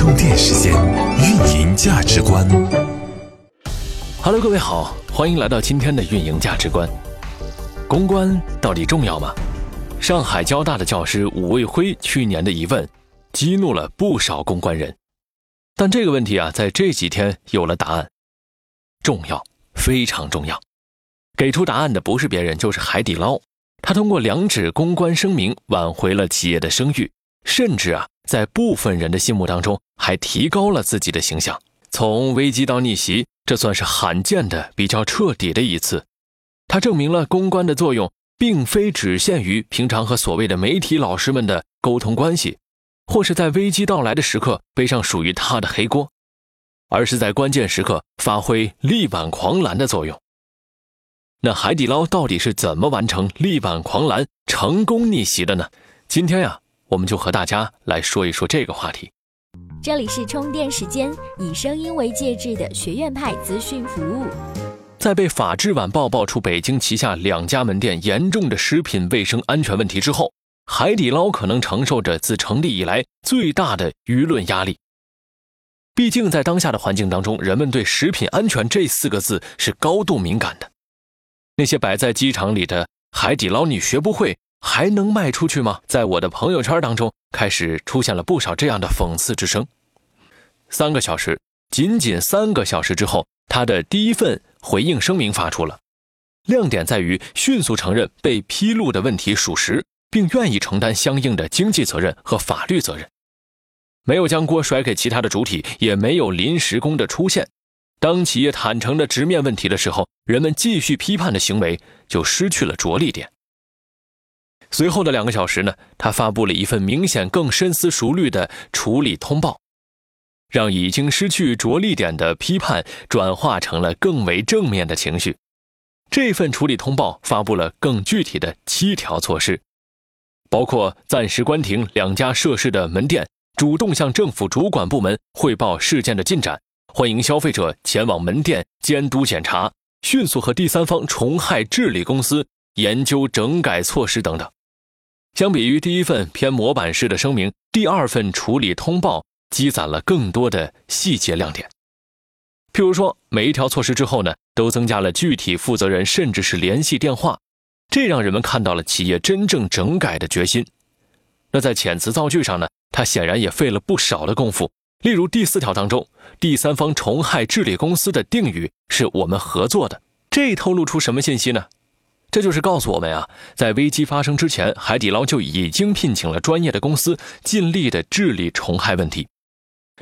充电时间，运营价值观。Hello，各位好，欢迎来到今天的运营价值观。公关到底重要吗？上海交大的教师武卫辉去年的疑问，激怒了不少公关人。但这个问题啊，在这几天有了答案，重要，非常重要。给出答案的不是别人，就是海底捞。他通过两纸公关声明挽回了企业的声誉，甚至啊，在部分人的心目当中还提高了自己的形象。从危机到逆袭，这算是罕见的比较彻底的一次。它证明了公关的作用，并非只限于平常和所谓的媒体老师们的沟通关系，或是在危机到来的时刻背上属于他的黑锅，而是在关键时刻发挥力挽狂澜的作用。那海底捞到底是怎么完成力挽狂澜、成功逆袭的呢？今天呀，我们就和大家来说一说这个话题。这里是充电时间，以声音为介质的学院派资讯服务。在被《法制晚报》爆出北京旗下两家门店严重的食品卫生安全问题之后，海底捞可能承受着自成立以来最大的舆论压力。毕竟在当下的环境当中，人们对食品安全这四个字是高度敏感的。那些摆在机场里的海底捞，你学不会还能卖出去吗？在我的朋友圈当中，开始出现了不少这样的讽刺之声。三个小时，仅仅三个小时之后，他的第一份回应声明发出了，亮点在于迅速承认被披露的问题属实，并愿意承担相应的经济责任和法律责任，没有将锅甩给其他的主体，也没有临时工的出现。当企业坦诚的直面问题的时候，人们继续批判的行为就失去了着力点。随后的两个小时呢，他发布了一份明显更深思熟虑的处理通报，让已经失去着力点的批判转化成了更为正面的情绪。这份处理通报发布了更具体的七条措施，包括暂时关停两家涉事的门店，主动向政府主管部门汇报事件的进展。欢迎消费者前往门店监督检查，迅速和第三方虫害治理公司研究整改措施等等。相比于第一份偏模板式的声明，第二份处理通报积攒了更多的细节亮点。譬如说，每一条措施之后呢，都增加了具体负责人甚至是联系电话，这让人们看到了企业真正整改的决心。那在遣词造句上呢，他显然也费了不少的功夫。例如第四条当中，第三方虫害治理公司的定语是我们合作的，这透露出什么信息呢？这就是告诉我们啊，在危机发生之前，海底捞就已经聘请了专业的公司，尽力的治理虫害问题。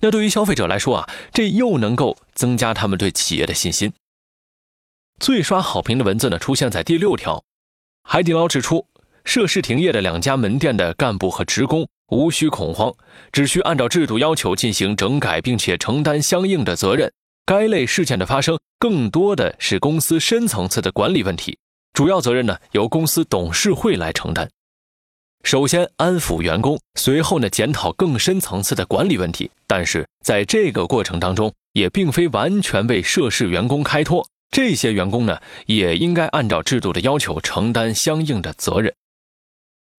那对于消费者来说啊，这又能够增加他们对企业的信心。最刷好评的文字呢，出现在第六条，海底捞指出，涉事停业的两家门店的干部和职工。无需恐慌，只需按照制度要求进行整改，并且承担相应的责任。该类事件的发生，更多的是公司深层次的管理问题，主要责任呢由公司董事会来承担。首先安抚员工，随后呢检讨更深层次的管理问题。但是在这个过程当中，也并非完全为涉事员工开脱，这些员工呢也应该按照制度的要求承担相应的责任，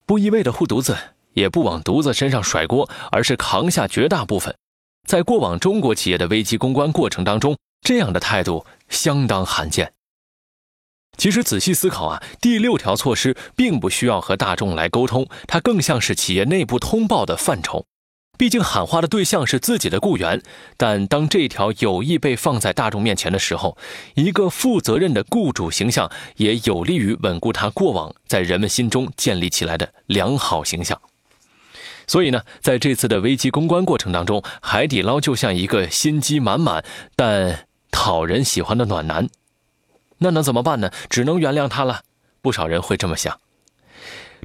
不一味的护犊子。也不往犊子身上甩锅，而是扛下绝大部分。在过往中国企业的危机公关过程当中，这样的态度相当罕见。其实仔细思考啊，第六条措施并不需要和大众来沟通，它更像是企业内部通报的范畴。毕竟喊话的对象是自己的雇员，但当这条有意被放在大众面前的时候，一个负责任的雇主形象也有利于稳固他过往在人们心中建立起来的良好形象。所以呢，在这次的危机公关过程当中，海底捞就像一个心机满满但讨人喜欢的暖男。那能怎么办呢？只能原谅他了。不少人会这么想。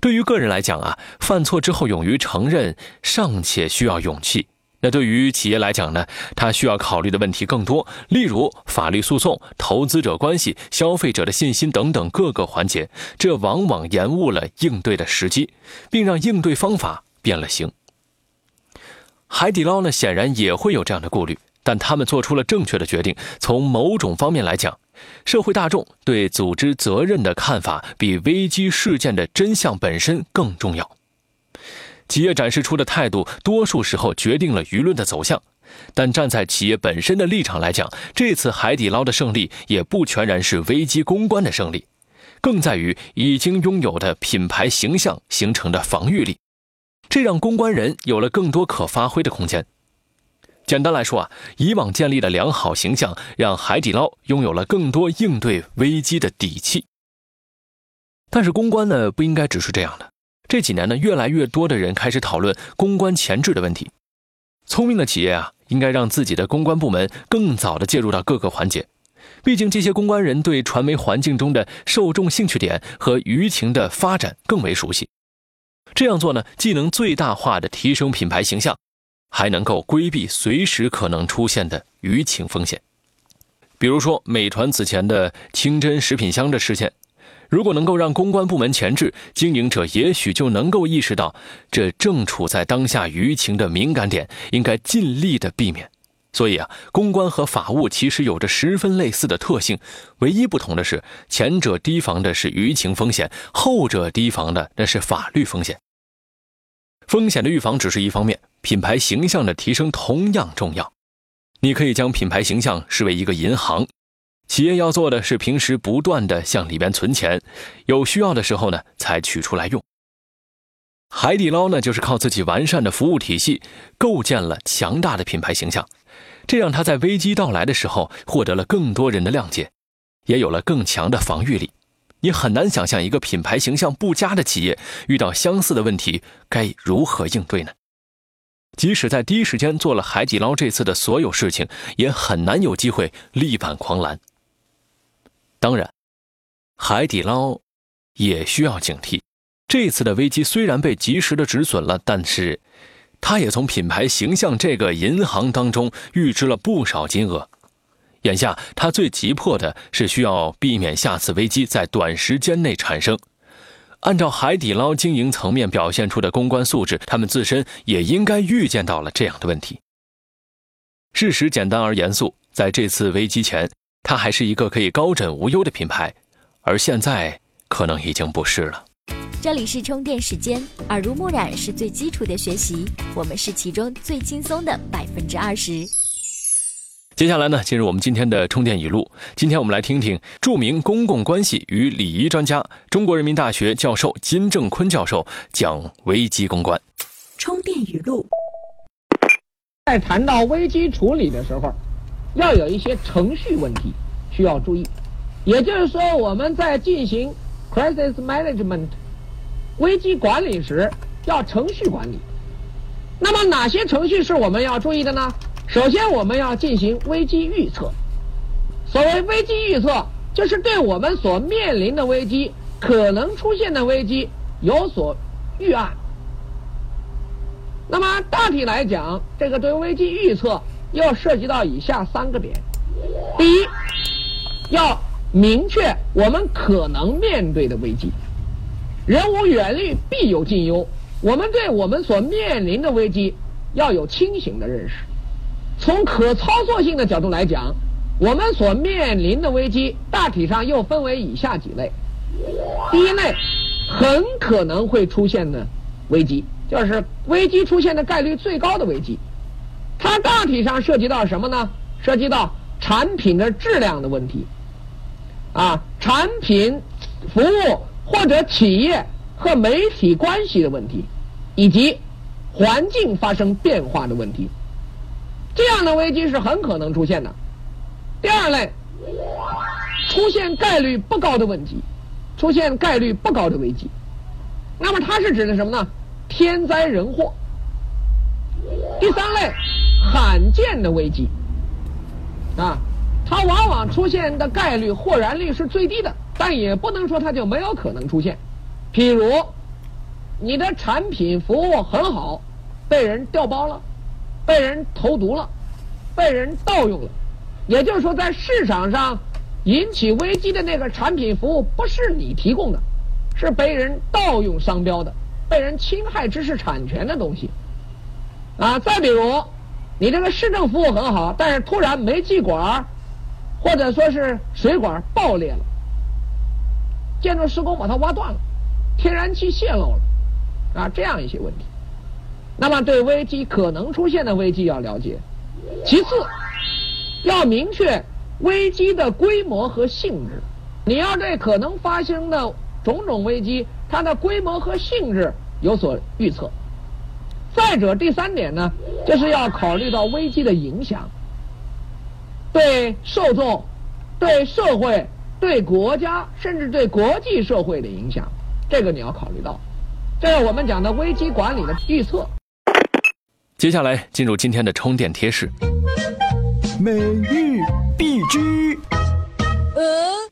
对于个人来讲啊，犯错之后勇于承认尚且需要勇气。那对于企业来讲呢，他需要考虑的问题更多，例如法律诉讼、投资者关系、消费者的信心等等各个环节，这往往延误了应对的时机，并让应对方法。变了形。海底捞呢，显然也会有这样的顾虑，但他们做出了正确的决定。从某种方面来讲，社会大众对组织责任的看法比危机事件的真相本身更重要。企业展示出的态度，多数时候决定了舆论的走向。但站在企业本身的立场来讲，这次海底捞的胜利也不全然是危机公关的胜利，更在于已经拥有的品牌形象形成的防御力，这让公关人有了更多可发挥的空间。简单来说啊，以往建立的良好形象，让海底捞拥有了更多应对危机的底气。但是公关呢，不应该只是这样的。这几年呢，越来越多的人开始讨论公关前置的问题。聪明的企业啊，应该让自己的公关部门更早的介入到各个环节。毕竟这些公关人对传媒环境中的受众兴趣点和舆情的发展更为熟悉。这样做呢，既能最大化的提升品牌形象。还能够规避随时可能出现的舆情风险，比如说美团此前的清真食品箱的事件，如果能够让公关部门前置，经营者也许就能够意识到，这正处在当下舆情的敏感点，应该尽力的避免。所以啊，公关和法务其实有着十分类似的特性，唯一不同的是，前者提防的是舆情风险，后者提防的那是法律风险。风险的预防只是一方面，品牌形象的提升同样重要。你可以将品牌形象视为一个银行，企业要做的是平时不断的向里边存钱，有需要的时候呢才取出来用。海底捞呢就是靠自己完善的服务体系，构建了强大的品牌形象，这让他在危机到来的时候获得了更多人的谅解，也有了更强的防御力。你很难想象一个品牌形象不佳的企业遇到相似的问题该如何应对呢？即使在第一时间做了海底捞这次的所有事情，也很难有机会力挽狂澜。当然，海底捞也需要警惕。这次的危机虽然被及时的止损了，但是，他也从品牌形象这个银行当中预支了不少金额。眼下，他最急迫的是需要避免下次危机在短时间内产生。按照海底捞经营层面表现出的公关素质，他们自身也应该预见到了这样的问题。事实简单而严肃，在这次危机前，它还是一个可以高枕无忧的品牌，而现在可能已经不是了。这里是充电时间，耳濡目染是最基础的学习，我们是其中最轻松的百分之二十。接下来呢，进入我们今天的充电语录。今天我们来听听著名公共关系与礼仪专家、中国人民大学教授金正坤教授讲危机公关。充电语录：在谈到危机处理的时候，要有一些程序问题需要注意。也就是说，我们在进行 crisis management 危机管理时，要程序管理。那么，哪些程序是我们要注意的呢？首先，我们要进行危机预测。所谓危机预测，就是对我们所面临的危机、可能出现的危机有所预案。那么，大体来讲，这个对危机预测要涉及到以下三个点：第一，要明确我们可能面对的危机。人无远虑，必有近忧。我们对我们所面临的危机要有清醒的认识。从可操作性的角度来讲，我们所面临的危机大体上又分为以下几类。第一类，很可能会出现的危机，就是危机出现的概率最高的危机。它大体上涉及到什么呢？涉及到产品的质量的问题，啊，产品、服务或者企业和媒体关系的问题，以及环境发生变化的问题。这样的危机是很可能出现的。第二类，出现概率不高的问题，出现概率不高的危机。那么它是指的什么呢？天灾人祸。第三类，罕见的危机，啊，它往往出现的概率或然率是最低的，但也不能说它就没有可能出现。譬如，你的产品服务很好，被人调包了。被人投毒了，被人盗用了，也就是说，在市场上引起危机的那个产品服务不是你提供的，是被人盗用商标的，被人侵害知识产权的东西。啊，再比如，你这个市政服务很好，但是突然煤气管或者说是水管爆裂了，建筑施工把它挖断了，天然气泄漏了，啊，这样一些问题。那么对危机可能出现的危机要了解。其次，要明确危机的规模和性质。你要对可能发生的种种危机，它的规模和性质有所预测。再者，第三点呢，就是要考虑到危机的影响，对受众、对社会、对国家，甚至对国际社会的影响，这个你要考虑到。这是我们讲的危机管理的预测。接下来进入今天的充电贴士。每日必知。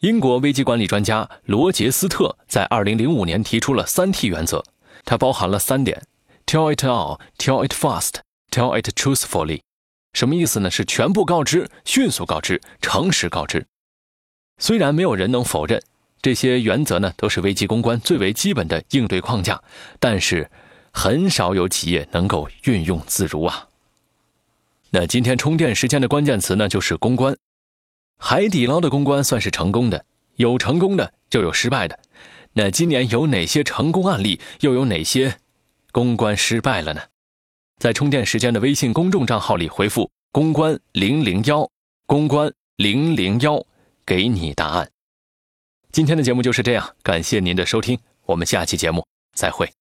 英国危机管理专家罗杰斯特在2005年提出了三 T 原则，它包含了三点：tell it all, tell it fast, tell it truthfully。什么意思呢？是全部告知、迅速告知、诚实告知。虽然没有人能否认这些原则呢都是危机公关最为基本的应对框架，但是很少有企业能够运用自如啊。那今天充电时间的关键词呢就是公关。海底捞的公关算是成功的，有成功的就有失败的。那今年有哪些成功案例，又有哪些公关失败了呢？在充电时间的微信公众账号里回复“公关零零幺”，公关零零幺，给你答案。今天的节目就是这样，感谢您的收听，我们下期节目再会。